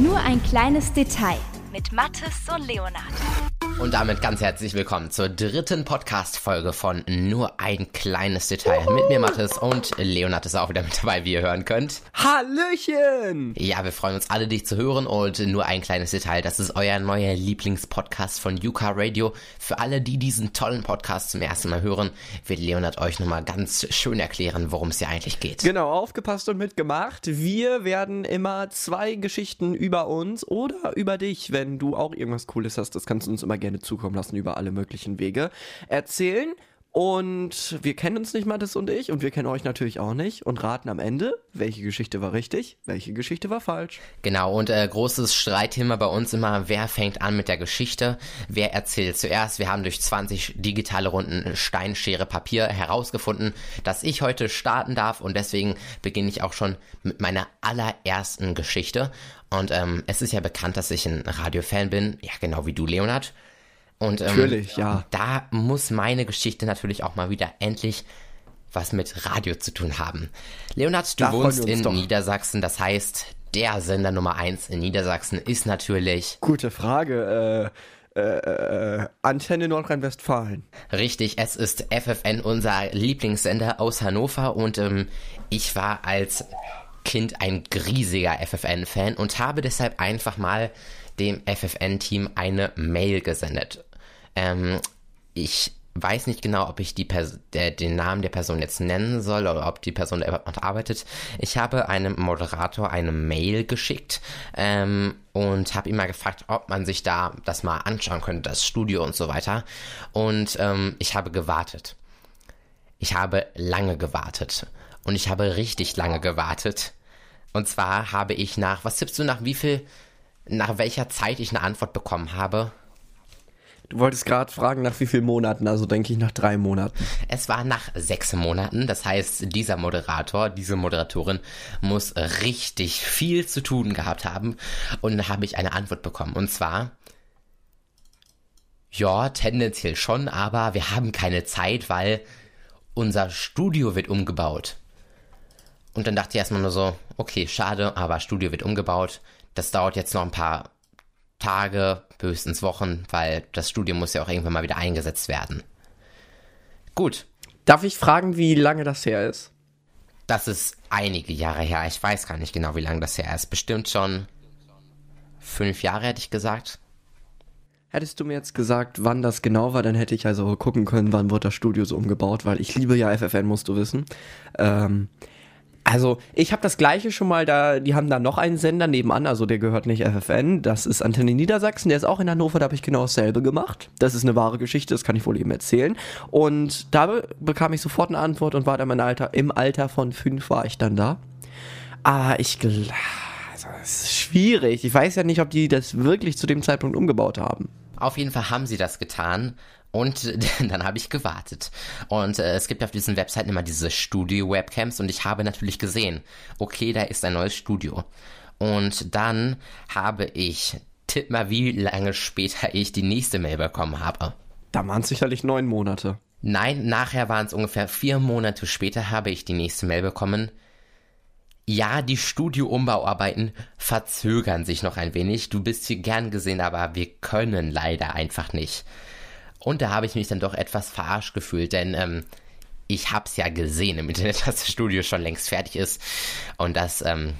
Nur ein kleines Detail mit Mathis und Leonard. Und damit ganz herzlich willkommen zur dritten Podcast-Folge von Nur ein kleines Detail. Mit mir Mathis und Leonard ist auch wieder mit dabei, wie ihr hören könnt. Hallöchen! Ja, wir freuen uns alle, dich zu hören und nur ein kleines Detail. Das ist euer neuer Lieblingspodcast von Yuka Radio. Für alle, die diesen tollen Podcast zum ersten Mal hören, wird Leonard euch nochmal ganz schön erklären, worum es hier eigentlich geht. Genau, aufgepasst und mitgemacht. Wir werden immer zwei Geschichten über uns oder über dich, wenn du auch irgendwas Cooles hast, das kannst du uns immer gerne zukommen lassen über alle möglichen Wege, erzählen. Und wir kennen uns nicht, Mathis und ich, und wir kennen euch natürlich auch nicht und raten am Ende, welche Geschichte war richtig, welche Geschichte war falsch. Genau, und äh, großes Streitthema bei uns immer, wer fängt an mit der Geschichte, wer erzählt zuerst. Wir haben durch 20 digitale Runden Stein, Schere, Papier herausgefunden, dass ich heute starten darf und deswegen beginne ich auch schon mit meiner allerersten Geschichte. Und ähm, es ist ja bekannt, dass ich ein Radiofan bin, ja genau wie du, Leonard. Und ähm, Natürlich, ja. da muss meine Geschichte natürlich auch mal wieder endlich was mit Radio zu tun haben. Leonard, du Da wohnst in doch. Niedersachsen, das heißt, der Sender Nummer eins in Niedersachsen ist natürlich Gute Frage. Äh, äh, äh, Antenne Nordrhein-Westfalen. richtig, es ist FFN, unser Lieblingssender aus Hannover und ähm, ich war als Kind ein riesiger FFN-Fan und habe deshalb einfach mal dem FFN-Team eine Mail gesendet. Ähm, ich weiß nicht genau, ob ich die Pers der, den Namen der Person jetzt nennen soll oder ob die Person noch arbeitet. Ich habe einem Moderator eine Mail geschickt ähm, und habe ihn mal gefragt, ob man sich da das mal anschauen könnte, das Studio und so weiter. Und ähm, ich habe gewartet. Ich habe lange gewartet. Und ich habe richtig lange gewartet. Und zwar habe ich nach, was tippst du, nach wie viel, nach welcher Zeit ich eine Antwort bekommen habe? Du wolltest gerade fragen, nach wie vielen Monaten, also denke ich nach drei Monaten. Es war nach sechs Monaten. Das heißt, dieser Moderator, diese Moderatorin muss richtig viel zu tun gehabt haben. Und dann habe ich eine Antwort bekommen. Und zwar, ja, tendenziell schon, aber wir haben keine Zeit, weil unser Studio wird umgebaut. Und dann dachte ich erstmal nur so, okay, schade, aber Studio wird umgebaut. Das dauert jetzt noch ein paar Tage, höchstens Wochen, weil das Studio muss ja auch irgendwann mal wieder eingesetzt werden. Gut, Darf ich fragen, wie lange das her ist? das ist einige Jahre her. Ich weiß gar nicht genau, wie lange das her ist. Bestimmt schon fünf Jahre, hätte ich gesagt. Hättest du mir jetzt gesagt, wann das genau war, dann hätte ich also gucken können, wann wird das Studio so umgebaut, weil ich liebe ja FFN, musst du wissen. Ähm, also, ich habe das gleiche schon mal da, die haben da noch einen Sender nebenan, also der gehört nicht FFN, das ist Antenne Niedersachsen, der ist auch in Hannover, da habe ich genau dasselbe gemacht. Das ist eine wahre Geschichte, das kann ich wohl eben erzählen. Und da be bekam ich sofort eine Antwort und war dann mein Alter, im Alter von fünf war ich dann da. Aber ich glaube, also, es ist schwierig. Ich weiß ja nicht, ob die das wirklich zu dem Zeitpunkt umgebaut haben. Auf jeden Fall haben sie das getan. Und dann habe ich gewartet. Und äh, es gibt auf diesen Webseiten immer diese Studio-Webcams und ich habe natürlich gesehen, okay, da ist ein neues Studio. Und dann habe ich, tipp mal, wie lange später ich die nächste Mail bekommen habe. Da waren es sicherlich neun Monate. Nein, nachher waren es ungefähr vier Monate später, habe ich die nächste Mail bekommen. Ja, die Studioumbauarbeiten verzögern sich noch ein wenig. Du bist hier gern gesehen, aber wir können leider einfach nicht. Und da habe ich mich dann doch etwas verarscht gefühlt, denn ähm, ich habe es ja gesehen im Internet, dass das Studio schon längst fertig ist. Und das, ähm,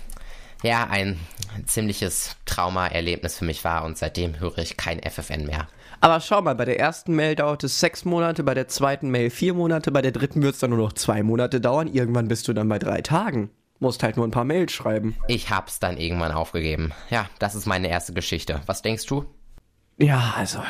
ja, ein ziemliches Trauma-Erlebnis für mich war. Und seitdem höre ich kein FFN mehr. Aber schau mal, bei der ersten Mail dauert es sechs Monate, bei der zweiten Mail vier Monate, bei der dritten wird es dann nur noch zwei Monate dauern. Irgendwann bist du dann bei drei Tagen. Musst halt nur ein paar Mails schreiben. Ich hab's dann irgendwann aufgegeben. Ja, das ist meine erste Geschichte. Was denkst du? Ja, also.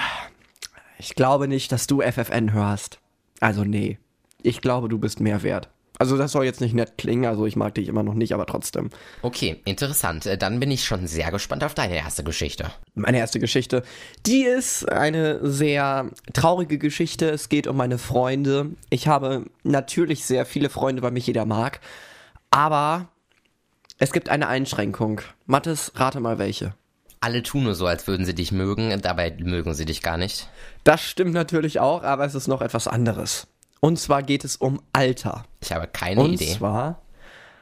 Ich glaube nicht, dass du FFN hörst. Also, nee. Ich glaube, du bist mehr wert. Also, das soll jetzt nicht nett klingen, also ich mag dich immer noch nicht, aber trotzdem. Okay, interessant. Äh, Dann bin ich schon sehr gespannt auf deine erste Geschichte. Meine erste Geschichte, die ist eine sehr traurige Geschichte. Es geht um meine Freunde. Ich habe natürlich sehr viele Freunde, weil mich jeder mag. Aber es gibt eine Einschränkung. Mathis, rate mal welche. Alle tun nur so, als würden sie dich mögen, dabei mögen sie dich gar nicht. Das stimmt natürlich auch, aber es ist noch etwas anderes. Und zwar geht es um Alter. Ich habe keine Und Idee. zwar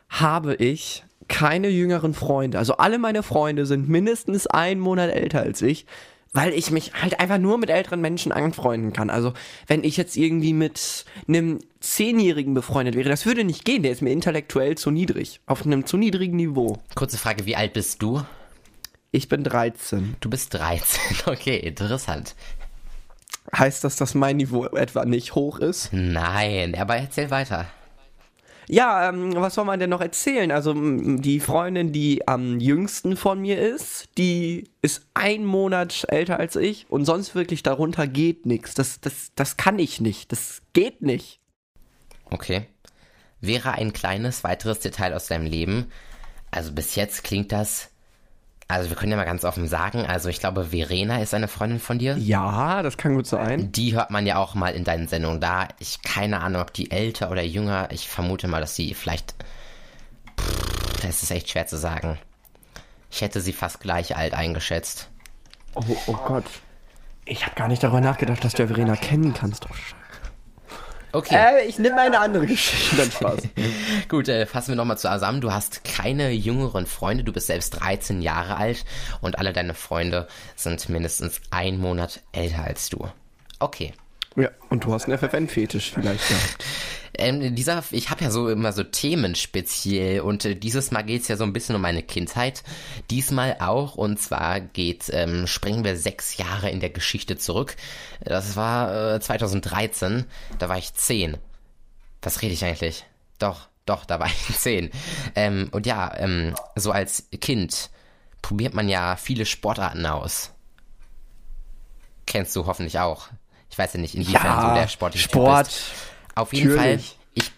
habe ich keine jüngeren Freunde. Also alle meine Freunde sind mindestens einen Monat älter als ich, weil ich mich halt einfach nur mit älteren Menschen anfreunden kann. Also wenn ich jetzt irgendwie mit einem Zehnjährigen befreundet wäre, das würde nicht gehen. Der ist mir intellektuell zu niedrig, auf einem zu niedrigen Niveau. Kurze Frage, wie alt bist du? Ich bin 13. Du bist 13. Okay, interessant. Heißt das, dass mein Niveau etwa nicht hoch ist? Nein, aber erzähl weiter. Ja, ähm, was soll man denn noch erzählen? Also die Freundin, die am jüngsten von mir ist, die ist ein Monat älter als ich und sonst wirklich darunter geht nichts. Das, das, das kann ich nicht. Das geht nicht. Okay. Wäre ein kleines weiteres Detail aus deinem Leben. Also bis jetzt klingt das. Also wir können ja mal ganz offen sagen, also ich glaube, Verena ist eine Freundin von dir. Ja, das kann gut sein. Die hört man ja auch mal in deinen Sendungen da. Ich keine Ahnung, ob die älter oder jünger. Ich vermute mal, dass sie vielleicht. Pff, das ist echt schwer zu sagen. Ich hätte sie fast gleich alt eingeschätzt. Oh, oh Gott. Ich habe gar nicht darüber nachgedacht, dass du ja Verena kennen kannst. Oh, Scheiße. Okay. Äh, ich nehme eine andere Geschichte. Dann Spaß. Gut, äh, fassen wir nochmal zusammen. Du hast keine jüngeren Freunde, du bist selbst 13 Jahre alt und alle deine Freunde sind mindestens einen Monat älter als du. Okay. ja, und du hast einen FFN-Fetisch vielleicht gehabt. Ähm, dieser, ich habe ja so immer so Themen speziell und äh, dieses Mal geht's ja so ein bisschen um meine Kindheit. Diesmal auch und zwar geht, ähm, springen wir sechs Jahre in der Geschichte zurück. Das war äh, 2013, da war ich zehn. Was rede ich eigentlich? Doch, doch, da war ich zehn. Ähm, und ja, ähm, so als Kind probiert man ja viele Sportarten aus. Kennst du hoffentlich auch. Ich weiß ja nicht, inwiefern du der sportliche Typ Sport. bist. Auf jeden Natürlich. Fall, ich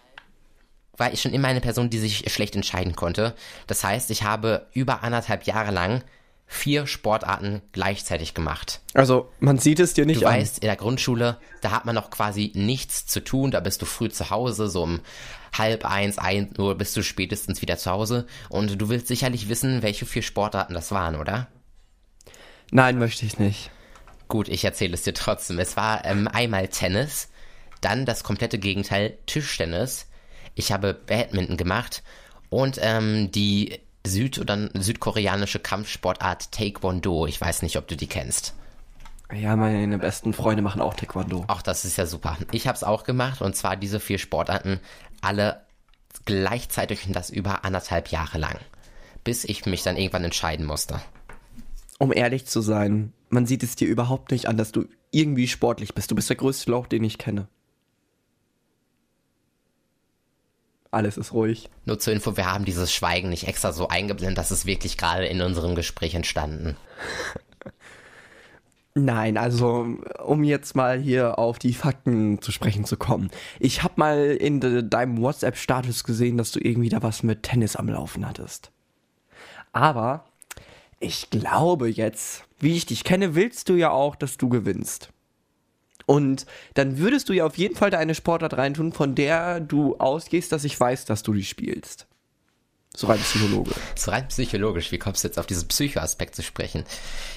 war ich schon immer eine Person, die sich schlecht entscheiden konnte. Das heißt, ich habe über anderthalb Jahre lang vier Sportarten gleichzeitig gemacht. Also, man sieht es dir nicht Du an. weißt, in der Grundschule, da hat man noch quasi nichts zu tun, da bist du früh zu Hause, so um halb eins, ein Uhr bist du spätestens wieder zu Hause und du willst sicherlich wissen, welche vier Sportarten das waren, oder? Nein, möchte ich nicht. Gut, ich erzähle es dir trotzdem. Es war ähm, einmal Tennis, dann das komplette Gegenteil Tischtennis. Ich habe Badminton gemacht und ähm, die Süd- oder südkoreanische Kampfsportart Taekwondo. Ich weiß nicht, ob du die kennst. Ja, meine besten Freunde machen auch Taekwondo. Auch das ist ja super. Ich habe es auch gemacht und zwar diese vier Sportarten alle gleichzeitig und das über anderthalb Jahre lang, bis ich mich dann irgendwann entscheiden musste. Um ehrlich zu sein, man sieht es dir überhaupt nicht an, dass du irgendwie sportlich bist. Du bist der größte Lauch, den ich kenne. Alles ist ruhig. Nur zur Info, wir haben dieses Schweigen nicht extra so eingeblendet, das ist wirklich gerade in unserem Gespräch entstanden. Nein, also um jetzt mal hier auf die Fakten zu sprechen zu kommen. Ich habe mal in de deinem WhatsApp-Status gesehen, dass du irgendwie da was mit Tennis am Laufen hattest. Aber ich glaube jetzt, wie ich dich kenne, willst du ja auch, dass du gewinnst. Und dann würdest du ja auf jeden Fall da eine Sportart reintun, von der du ausgehst, dass ich weiß, dass du die spielst. So rein Psychologe. So rein psychologisch, wie kommst du jetzt auf diesen Psychoaspekt zu sprechen?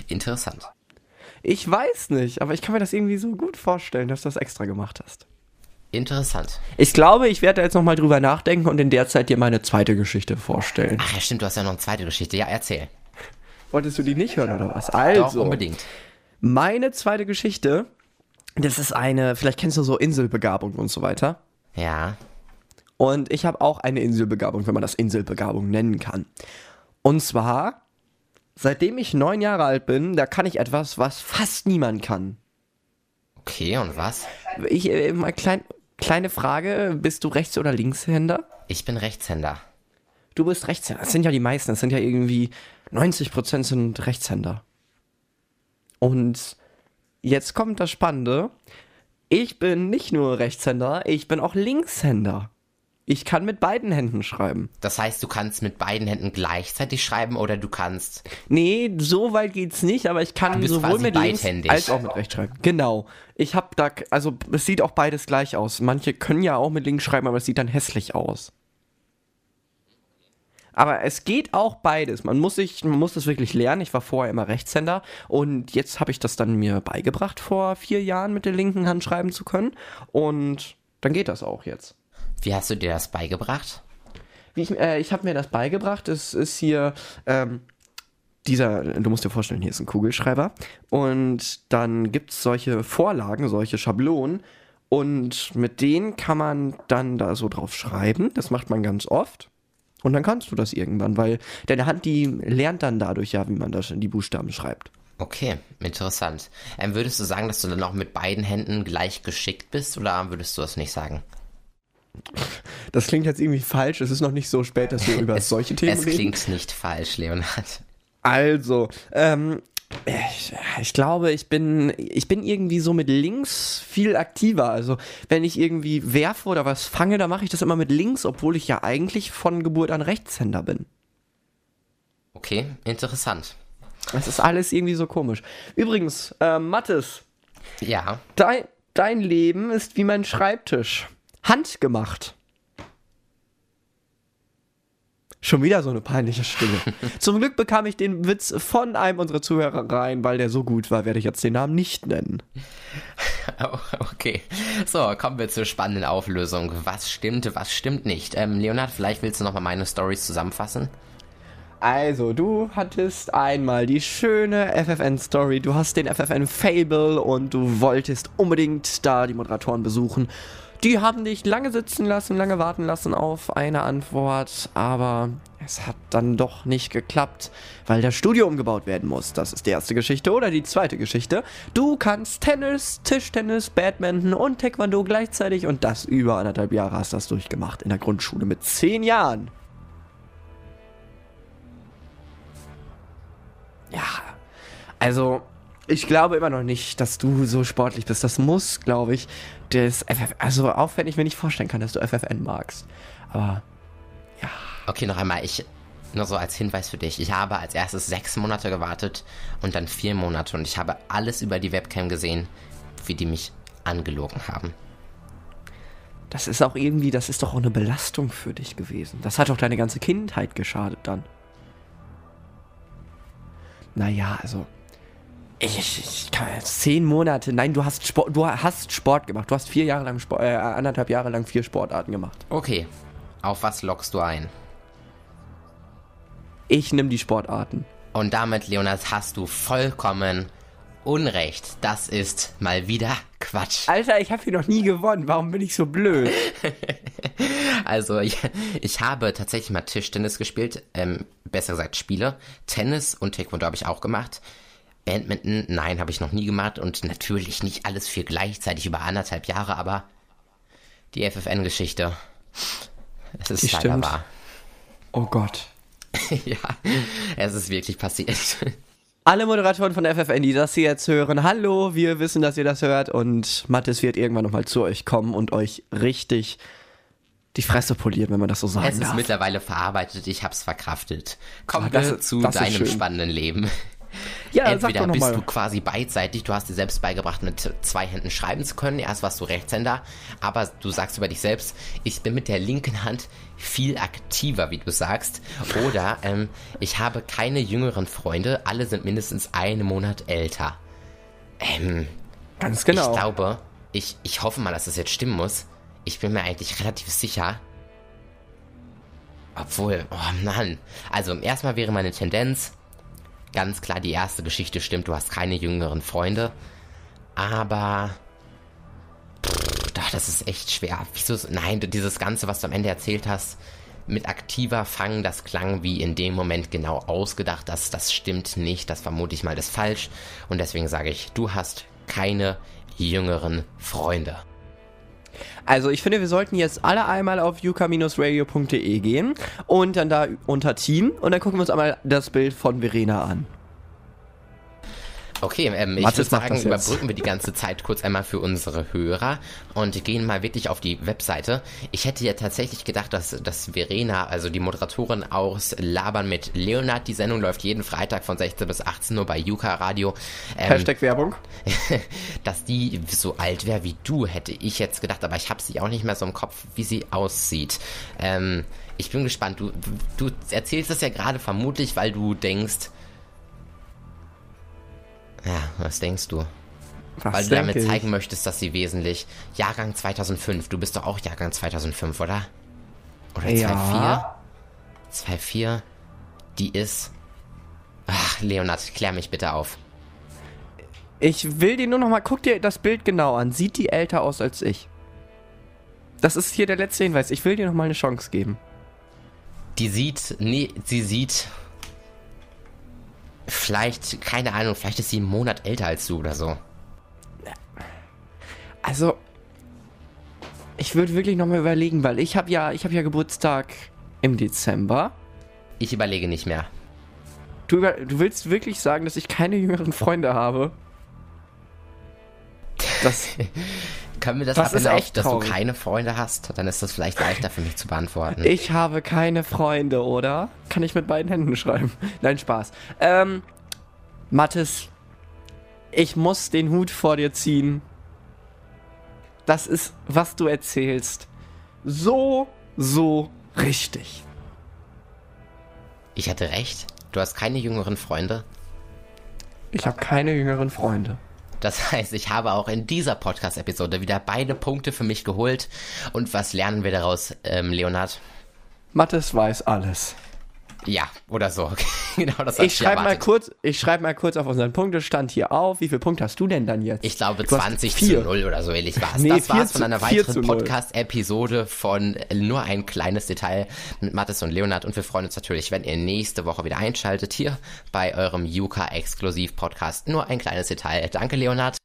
Interessant. Ich weiß nicht, aber ich kann mir das irgendwie so gut vorstellen, dass du das extra gemacht hast. Interessant. Ich glaube, ich werde da jetzt nochmal drüber nachdenken und in der Zeit dir meine zweite Geschichte vorstellen. Ach ja, stimmt, du hast ja noch eine zweite Geschichte. Ja, erzähl. Wolltest du die nicht hören oder was? Doch, Also, unbedingt. meine zweite Geschichte, das ist eine, vielleicht kennst du so Inselbegabung und so weiter. Ja. Und ich habe auch eine Inselbegabung, wenn man das Inselbegabung nennen kann. Und zwar, seitdem ich neun Jahre alt bin, da kann ich etwas, was fast niemand kann. Okay, und was? Ich, äh, mal klein, kleine Frage, bist du Rechts- oder Linkshänder? Ich bin Rechtshänder. Du bist Rechtshänder. Das sind ja die meisten. Das sind ja irgendwie 90% sind Rechtshänder. Und jetzt kommt das Spannende. Ich bin nicht nur Rechtshänder, ich bin auch Linkshänder. Ich kann mit beiden Händen schreiben. Das heißt, du kannst mit beiden Händen gleichzeitig schreiben oder du kannst. Nee, so weit geht's nicht, aber ich kann sowohl mit links als auch mit rechts schreiben. Genau. Ich hab da, also es sieht auch beides gleich aus. Manche können ja auch mit links schreiben, aber es sieht dann hässlich aus. Aber es geht auch beides. Man muss sich, man muss das wirklich lernen. Ich war vorher immer Rechtshänder und jetzt habe ich das dann mir beigebracht, vor vier Jahren mit der linken Hand schreiben zu können. Und dann geht das auch jetzt. Wie hast du dir das beigebracht? wie ich, äh, ich habe mir das beigebracht. Es ist hier ähm, dieser, du musst dir vorstellen, hier ist ein Kugelschreiber und dann gibt es solche Vorlagen, solche Schablonen und mit denen kann man dann da so drauf schreiben. Das macht man ganz oft. Und dann kannst du das irgendwann, weil deine Hand, die lernt dann dadurch ja, wie man das in die Buchstaben schreibt. Okay, interessant. Ähm, würdest du sagen, dass du dann auch mit beiden Händen gleich geschickt bist oder würdest du das nicht sagen? Das klingt jetzt irgendwie falsch. Es ist noch nicht so spät, dass wir über solche Themen es reden. Es klingt nicht falsch, Leonhard. Also, ähm, ich, ich, glaube, ich bin, ich bin irgendwie so mit links viel aktiver. Also, wenn ich irgendwie werfe oder was fange, dann mache ich das immer mit links, obwohl ich ja eigentlich von Geburt an Rechtshänder bin. Okay, interessant. Das ist alles irgendwie so komisch. Übrigens, äh, Mathis. Ja. Dein, dein Leben ist wie mein Schreibtisch. Handgemacht. Schon wieder so eine peinliche Stille. Zum Glück bekam ich den Witz von einem unserer Zuhörer rein, weil der so gut war, werde ich jetzt den Namen nicht nennen. Oh, okay. So, kommen wir zur spannenden Auflösung. Was stimmt, was stimmt nicht? Ähm, Leonard, vielleicht willst du nochmal meine Stories zusammenfassen? Also, du hattest einmal die schöne FFN-Story, du hast den FFN-Fable und du wolltest unbedingt da die Moderatoren besuchen. Die haben dich lange sitzen lassen, lange warten lassen auf eine Antwort, aber es hat dann doch nicht geklappt, weil das Studio umgebaut werden muss. Das ist die erste Geschichte oder die zweite Geschichte. Du kannst Tennis, Tischtennis, Badminton und Taekwondo gleichzeitig und das über anderthalb Jahre hast du das durchgemacht in der Grundschule mit zehn Jahren. Ja, also ich glaube immer noch nicht, dass du so sportlich bist. Das muss, glaube ich, das FF, also auch wenn ich mir nicht vorstellen kann, dass du FFN magst. Aber ja. Okay, noch einmal, ich nur so als Hinweis für dich. Ich habe als erstes sechs Monate gewartet und dann vier Monate und ich habe alles über die Webcam gesehen, wie die mich angelogen haben. Das ist auch irgendwie, das ist doch auch eine Belastung für dich gewesen. Das hat doch deine ganze Kindheit geschadet dann. Naja, also ich, ich, kann zehn Monate. Nein, du hast Sport, du hast Sport gemacht. Du hast vier Jahre lang Sport, äh, anderthalb Jahre lang vier Sportarten gemacht. Okay. Auf was lockst du ein? Ich nehme die Sportarten. Und damit, Leonard, hast du vollkommen Unrecht. Das ist mal wieder Quatsch. Alter, ich habe hier noch nie gewonnen. Warum bin ich so blöd? also, ich, ich habe tatsächlich mal Tischtennis gespielt. Ähm, besser gesagt Spiele. Tennis und Taekwondo habe ich auch gemacht. Badminton, nein, habe ich noch nie gemacht und natürlich nicht alles für gleichzeitig über anderthalb Jahre, aber die FFN-Geschichte, es ist Die leider stimmt. wahr. Oh Gott. ja, es ist wirklich passiert. Alle Moderatoren von FFN, die das hier jetzt hören, hallo, wir wissen, dass ihr das hört und Mathis wird irgendwann nochmal zu euch kommen und euch richtig die Fresse polieren, wenn man das so sagen Es ist darf. mittlerweile verarbeitet, ich hab's verkraftet. Ah, das wir ist- zu das ist deinem schön. spannenden Leben. Ja, Entweder bist mal. du quasi beidseitig, du hast dir selbst beigebracht, mit zwei Händen schreiben zu können. Erst warst du Rechtshänder, aber du sagst über dich selbst, ich bin mit der linken Hand viel aktiver, wie du sagst. Oder ähm, ich habe keine jüngeren Freunde, alle sind mindestens einen Monat älter. Ähm, Ganz genau. ich glaube, ich, ich hoffe mal, dass das jetzt stimmen muss. Ich bin mir eigentlich relativ sicher. Obwohl, oh Mann. Also, erstmal wäre meine Tendenz, ganz klar, die erste Geschichte stimmt, du hast keine jüngeren Freunde. Aber. Pff, das ist echt schwer. Wieso? Nein, dieses Ganze, was du am Ende erzählt hast, mit aktiver Fangen, das klang wie in dem Moment genau ausgedacht. Das, das stimmt nicht. Das vermute ich mal, das ist falsch. Und deswegen sage ich, du hast keine jüngeren Freunde. Also ich finde, wir sollten jetzt alle einmal auf yuka-radio.de gehen und dann da unter Team und dann gucken wir uns einmal das Bild von Verena an. Okay, ähm, ich würde sagen, das überbrücken wir die ganze Zeit kurz einmal für unsere Hörer und gehen mal wirklich auf die Webseite. Ich hätte ja tatsächlich gedacht, dass, dass Verena, also die Moderatorin aus Labern mit Leonard, die Sendung läuft jeden Freitag von 16 bis 18 Uhr bei Yuka Radio. Ähm, Hashtag Werbung. dass die so alt wäre wie du, hätte ich jetzt gedacht, aber ich habe sie auch nicht mehr so im Kopf, wie sie aussieht. Ähm, ich bin gespannt. Du, du erzählst es ja gerade vermutlich, weil du denkst. Ja, was denkst du? Was Weil du damit ich? zeigen möchtest, dass sie wesentlich. Jahrgang 2005, du bist doch auch Jahrgang 2005, oder? Oder Ja. 2004? 2,4. Die ist. Ach, Leonard, klär mich bitte auf. Ich will dir nur noch mal, guck dir das Bild genau an. Sieht die älter aus als ich? Das ist hier der letzte Hinweis. Ich will dir noch mal eine Chance geben. Die sieht. Nee, sie sieht. Vielleicht, keine Ahnung, vielleicht ist sie einen Monat älter als du oder so. Also, ich würde wirklich noch mal überlegen, weil ich habe ja, ich habe ja Geburtstag im Dezember. Ich überlege nicht mehr. Du, du willst wirklich sagen, dass ich keine jüngeren Freunde habe? Das, Können wir das Das ist echt dass traurig. du keine Freunde hast? Dann ist das vielleicht leichter für mich zu beantworten. ich habe keine Freunde, oder? Kann ich mit beiden Händen schreiben? Nein, Spaß. Ähm, Mathis, ich muss den Hut vor dir ziehen. Das ist, was du erzählst. So, so richtig. Ich hatte recht. Du hast keine jüngeren Freunde. Ich habe keine jüngeren Freunde. Das heißt, ich habe auch in dieser Podcast-Episode wieder beide Punkte für mich geholt. Und was lernen wir daraus, ähm, Leonard? Mathis weiß alles. Ja, oder so. genau das Ich schreibe mal kurz, ich schreibe mal kurz auf unseren Punktestand hier auf. Wie viele Punkte hast du denn dann jetzt? Ich glaube Du hast 20 vier. zu 0 oder so ähnlich war es. Nee, das war es von einer weiteren. Podcast-Episode von nur ein kleines Detail mit Mathis und Leonard. Und wir freuen uns natürlich, wenn ihr nächste Woche wieder einschaltet hier bei eurem Yuka-Exklusiv-Podcast. Nur ein kleines Detail. Danke, Leonard.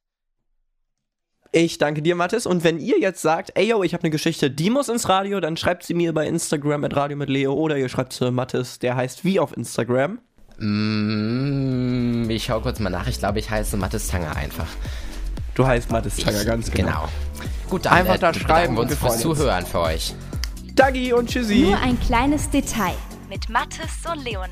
Ich danke dir, Mathis. Und wenn ihr jetzt sagt, ey yo, ich habe eine Geschichte, die muss ins Radio, dann schreibt sie mir bei Instagram at Radio mit Leo oder ihr schreibt zu Mathis, der heißt wie auf Instagram. Mm, ich schau kurz mal nach. Ich glaube, ich heiße Mathis Tanger einfach. Du heißt Mathis Tanger, Ich- ganz genau. Gut, dann Einfach da bedanken schreiben wir und uns wir fürs. Zuhören für euch. Dagi und Tschüssi. Nur ein kleines Detail mit Mathis und Leonard.